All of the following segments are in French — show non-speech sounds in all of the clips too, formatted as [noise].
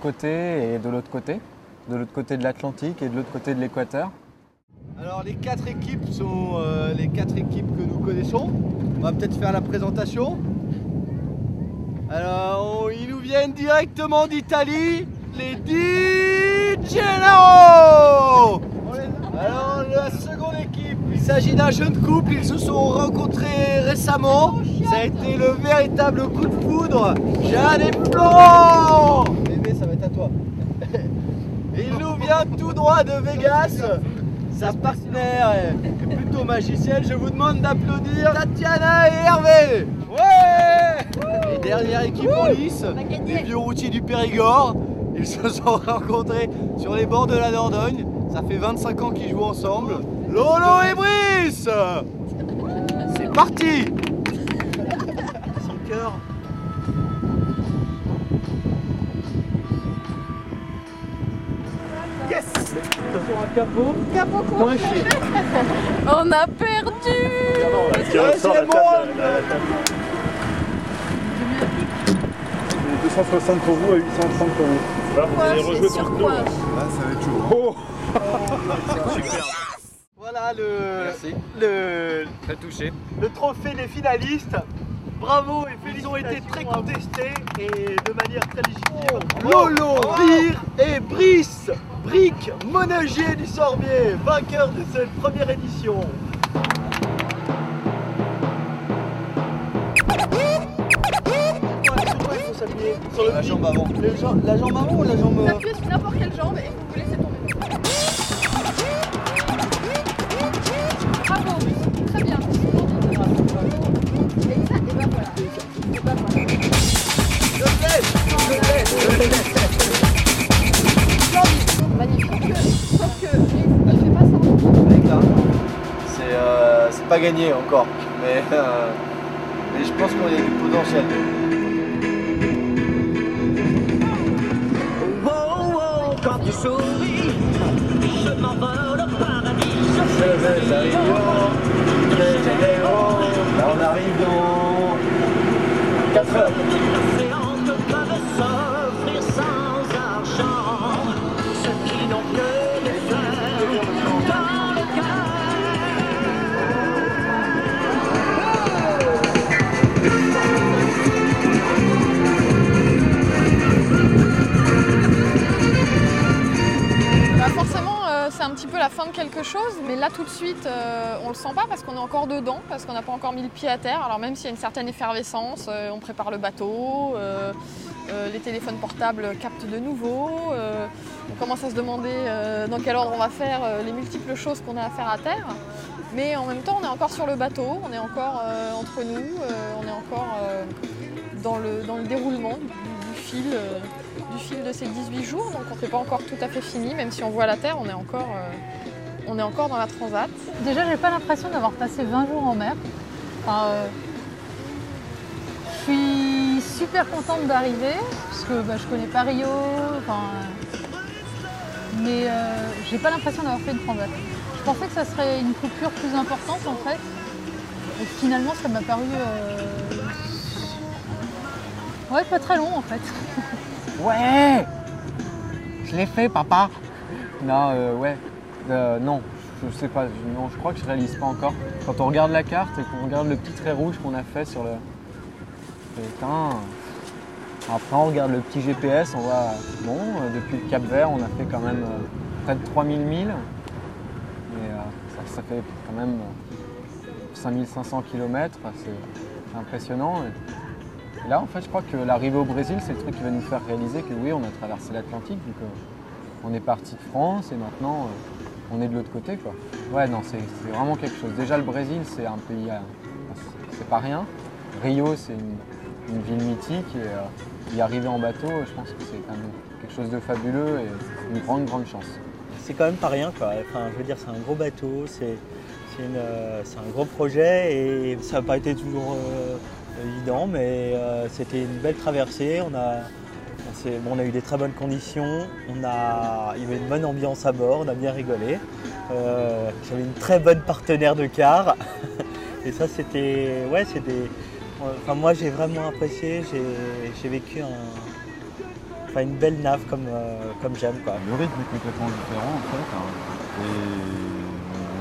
côté et de l'autre côté, de l'autre côté de l'Atlantique et de l'autre côté de l'équateur. Alors les quatre équipes sont euh, les quatre équipes que nous connaissons. On va peut-être faire la présentation. Alors ils nous viennent directement d'Italie, les Di Alors la seconde équipe, il s'agit d'un jeune couple, ils se sont rencontrés récemment. Ça a été le véritable coup de foudre. Jeanne et Florent Bébé, ça va être à toi. Il nous vient tout droit de Vegas. Sa partenaire est plutôt magicienne. Je vous demande d'applaudir Tatiana et Hervé. Ouais Et dernière équipe en lice, les vieux routiers du Périgord. Ils se sont [laughs] rencontrés sur les bords de la Dordogne. Ça fait 25 ans qu'ils jouent ensemble. Lolo et Brice C'est parti Yes Sur un capot. Capot chier. [laughs] On a perdu Deuxième round. 260 pour vous à 830 pour vous. Voilà, vous allez rejouer Sur contre quoi nous. [laughs] Voilà le, le, le trophée des finalistes. Bravo et ils ont été très contestés et de manière très légitime. Lolo, Beer et Brice, Brick, Monagier du Sorbier, vainqueur de cette première édition. Sur quoi il faut s'appuyer Sur le la jambe avant. la jambe avant ou la jambe sur n'importe quelle jambe et vous laissez tomber. Pas gagné encore, mais, euh, mais je pense qu'on a du potentiel. Quand tu souris, je m'envole au paradis. Je vais petit peu la fin de quelque chose, mais là tout de suite, euh, on le sent pas parce qu'on est encore dedans, parce qu'on n'a pas encore mis le pied à terre. Alors même s'il y a une certaine effervescence, euh, on prépare le bateau, euh, les téléphones portables captent de nouveau, on commence à se demander dans quel ordre on va faire les multiples choses qu'on a à faire à terre. Mais en même temps, on est encore sur le bateau, on est encore entre nous, on est encore dans, le, dans le déroulement du fil. Du fil de ces 18 jours, donc on n'est pas encore tout à fait fini, même si on voit la Terre, on est encore, euh, on est encore dans la transat. Déjà, j'ai pas l'impression d'avoir passé 20 jours en mer. Euh, je suis super contente d'arriver, parce que bah, je connais pas Rio, enfin, mais euh, j'ai pas l'impression d'avoir fait une transat. Je pensais que ça serait une coupure plus importante en fait, et finalement ça m'a paru ouais pas très long en fait. [laughs] Ouais Je l'ai fait, papa Non, euh, ouais. Euh, non, je sais pas. Non, je crois que je réalise pas encore. Quand on regarde la carte et qu'on regarde le petit trait rouge qu'on a fait sur le. Putain. Après, on regarde le petit GPS, on voit. Bon, euh, depuis le Cap Vert, on a fait quand même près de 3000 milles. Mais ça, fait quand même euh, 5500 km. C'est impressionnant. Et là, en fait, je crois que l'arrivée au Brésil, c'est le truc qui va nous faire réaliser que oui, on a traversé l'Atlantique, vu qu'on est parti de France et maintenant euh, on est de l'autre côté. Quoi. Ouais, non, c'est vraiment quelque chose. Déjà, le Brésil, c'est un pays, c'est- pas rien. Rio, c'est une, ville mythique et euh, y arriver en bateau, je pense que c'est quand même quelque chose de fabuleux et une grande, grande chance. c'est quand même pas rien quoi. Enfin, je veux dire, c'est un gros bateau, c'est c'est euh, un gros projet et ça n'a pas été toujours évident, mais euh, c'était une belle traversée. On a, on, a eu des très bonnes conditions, on a, il y avait une bonne ambiance à bord, on a bien rigolé. Euh, J'avais une très bonne partenaire de car [laughs] et ça c'était, ouais, c'était. Enfin, moi j'ai vraiment apprécié, j'ai vécu enfin, une belle nave comme, euh, comme j'aime. Le rythme est complètement différent en fait. hein.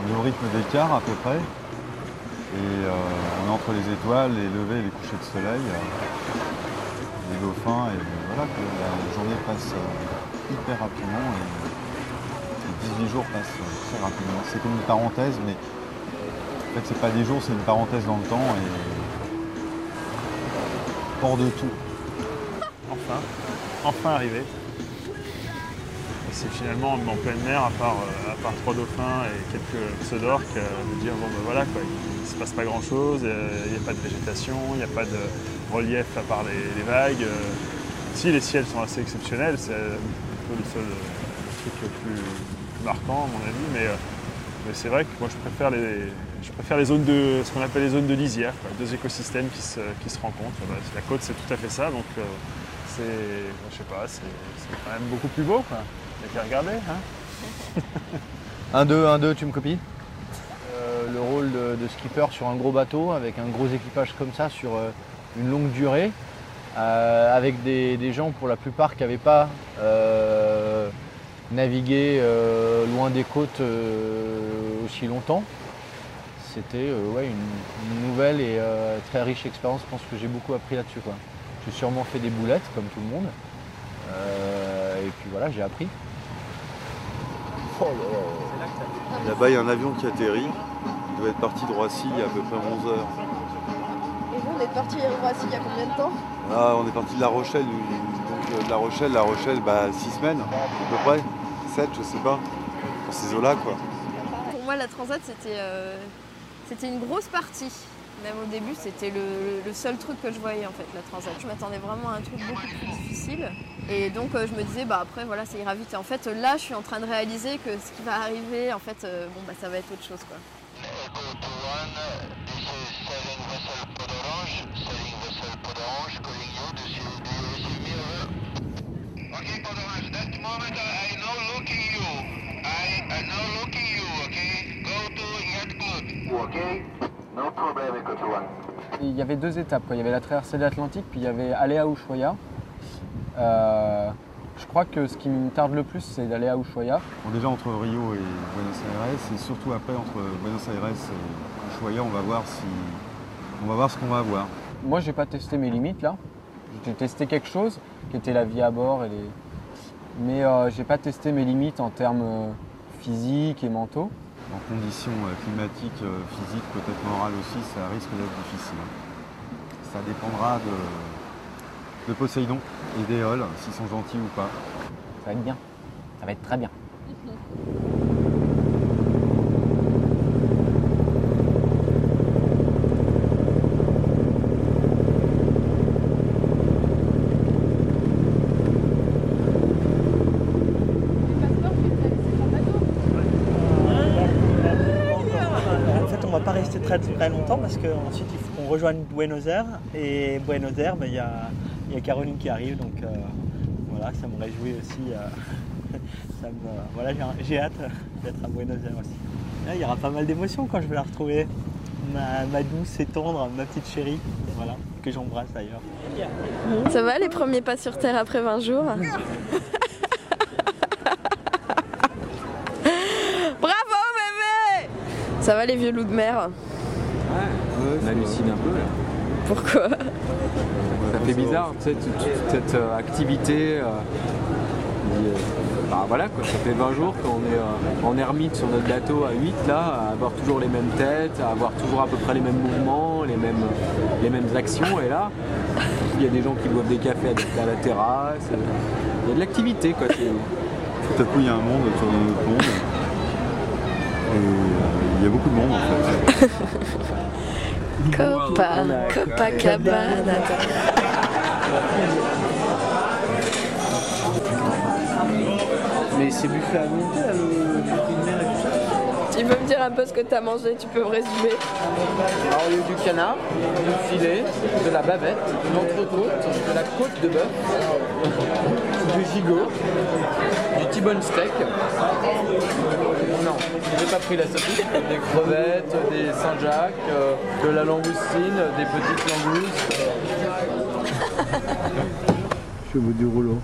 Et au rythme des quarts à peu près. Et euh, on est entre les étoiles, les levées et les couchers de soleil. euh, les dauphins et voilà que la journée passe euh, hyper rapidement et les 18 jours passent très rapidement. C'est comme une parenthèse mais en fait c'est pas des jours, c'est une parenthèse dans le temps et hors de tout. Enfin, enfin arrivé. C'est finalement en pleine mer, à part, euh, trois dauphins et quelques pseudorques, euh, de dire bon ben voilà il ne se passe pas grand chose, il n'y a pas de végétation, il n'y a pas de relief à part les, vagues. euh. Si les ciels sont assez exceptionnels, c'est un peu le seul euh, truc le plus marquant à mon avis, mais, euh, c'est vrai que moi je préfère les, zones de ce qu'on appelle les zones de lisière, deux écosystèmes qui se, rencontrent. La côte c'est tout à fait ça, donc euh, c'est, je sais pas, c'est quand même beaucoup plus beau. Qu'à regarder. Hein. [laughs] 1-2, 1-2, tu me copies? Euh, Le rôle de, de skipper sur un gros bateau, avec un gros équipage comme ça, sur euh, une longue durée, euh, avec des, des gens pour la plupart qui n'avaient pas navigué loin des côtes aussi longtemps. C'était ouais, une, une nouvelle et très riche expérience. Je pense que j'ai beaucoup appris là-dessus. J'ai sûrement fait des boulettes, comme tout le monde. Et puis voilà, j'ai appris. Là-bas il y a un avion qui atterrit, il doit être parti de Roissy il y a à peu près 11 heures. Et vous, on est parti à Roissy il y a combien de temps? Là, on est parti de La Rochelle, donc euh, de La Rochelle, La Rochelle, bah 6 semaines à peu près, 7 je sais pas, dans ces eaux-là quoi. Pour moi, la Transat, c'était euh, c'était une grosse partie. Même au début, c'était le, seul truc que je voyais en fait, la Transat. Je m'attendais vraiment à un truc beaucoup plus difficile. Et donc, euh, je me disais, bah après, voilà, ça ira vite. Et en fait, là, je suis en train de réaliser que ce qui va arriver, en fait, euh, bon, bah ça va être autre chose quoi. Il y avait deux étapes. quoi. Il y avait la traversée de l'Atlantique, puis il y avait aller à Ushuaia. Euh, je crois que ce qui me tarde le plus, c'est d'aller à Ushuaia. Bon, déjà entre Rio et Buenos Aires, et surtout après entre Buenos Aires et Ushuaia, on va voir si. On va voir ce qu'on va avoir. Moi, j'ai pas testé mes limites là. J'ai testé quelque chose qui était la vie à bord et les... mais euh, j'ai pas testé mes limites en termes euh, physiques et mentaux. En conditions euh, climatiques, euh, physiques, peut-être morales aussi, ça risque d'être difficile. Ça dépendra de, de Poséidon et d'Éole, s'ils sont gentils ou pas. Ça va être bien. Ça va être très bien. En fait, on va pas rester très, longtemps parce qu'ensuite il faut qu'on rejoigne Buenos Aires. Et Buenos Aires, ben, il y, a, Caroline qui arrive, donc euh, voilà, ça me réjouit aussi. euh, [laughs] ça me- voilà, j'ai- hâte d'être à Buenos Aires aussi. Il y aura pas mal d'émotions quand je vais la retrouver. Ma, ma douce et tendre, ma petite chérie, voilà, que j'embrasse d'ailleurs. Ça va les premiers pas sur Terre après 20 jours? [laughs] Bravo bébé Ça va les vieux loups de mer? On hallucine un peu là. Pourquoi? Ça fait bizarre, tu sais, toute, cette euh, activité. euh, euh, bah voilà quoi, ça fait 20 jours qu'on est euh, en ermite sur notre bateau à 8 là, à avoir toujours les mêmes têtes, à avoir toujours à peu près les mêmes mouvements, les mêmes, les mêmes actions. Et là, il y a des gens qui boivent des cafés à la terrasse. Il y a de l'activité quoi. Tout à coup, il y a un monde autour de notre monde. Et euh, il y a beaucoup de monde en fait. Copa, Copacabana. Mais c'est buffet à volonté, le buffet de mer et tout ça Tu peux me dire un peu ce que t'as mangé Tu peux me résumer Alors il y a eu du canard, du filet, de la bavette, une entrecôte, de la côte de bœuf, du gigot, du T-bone steak. Pas pris la saucisse. Des crevettes, des Saint-Jacques, euh, de la langoustine, des petites langoustes. Bout du rouleau.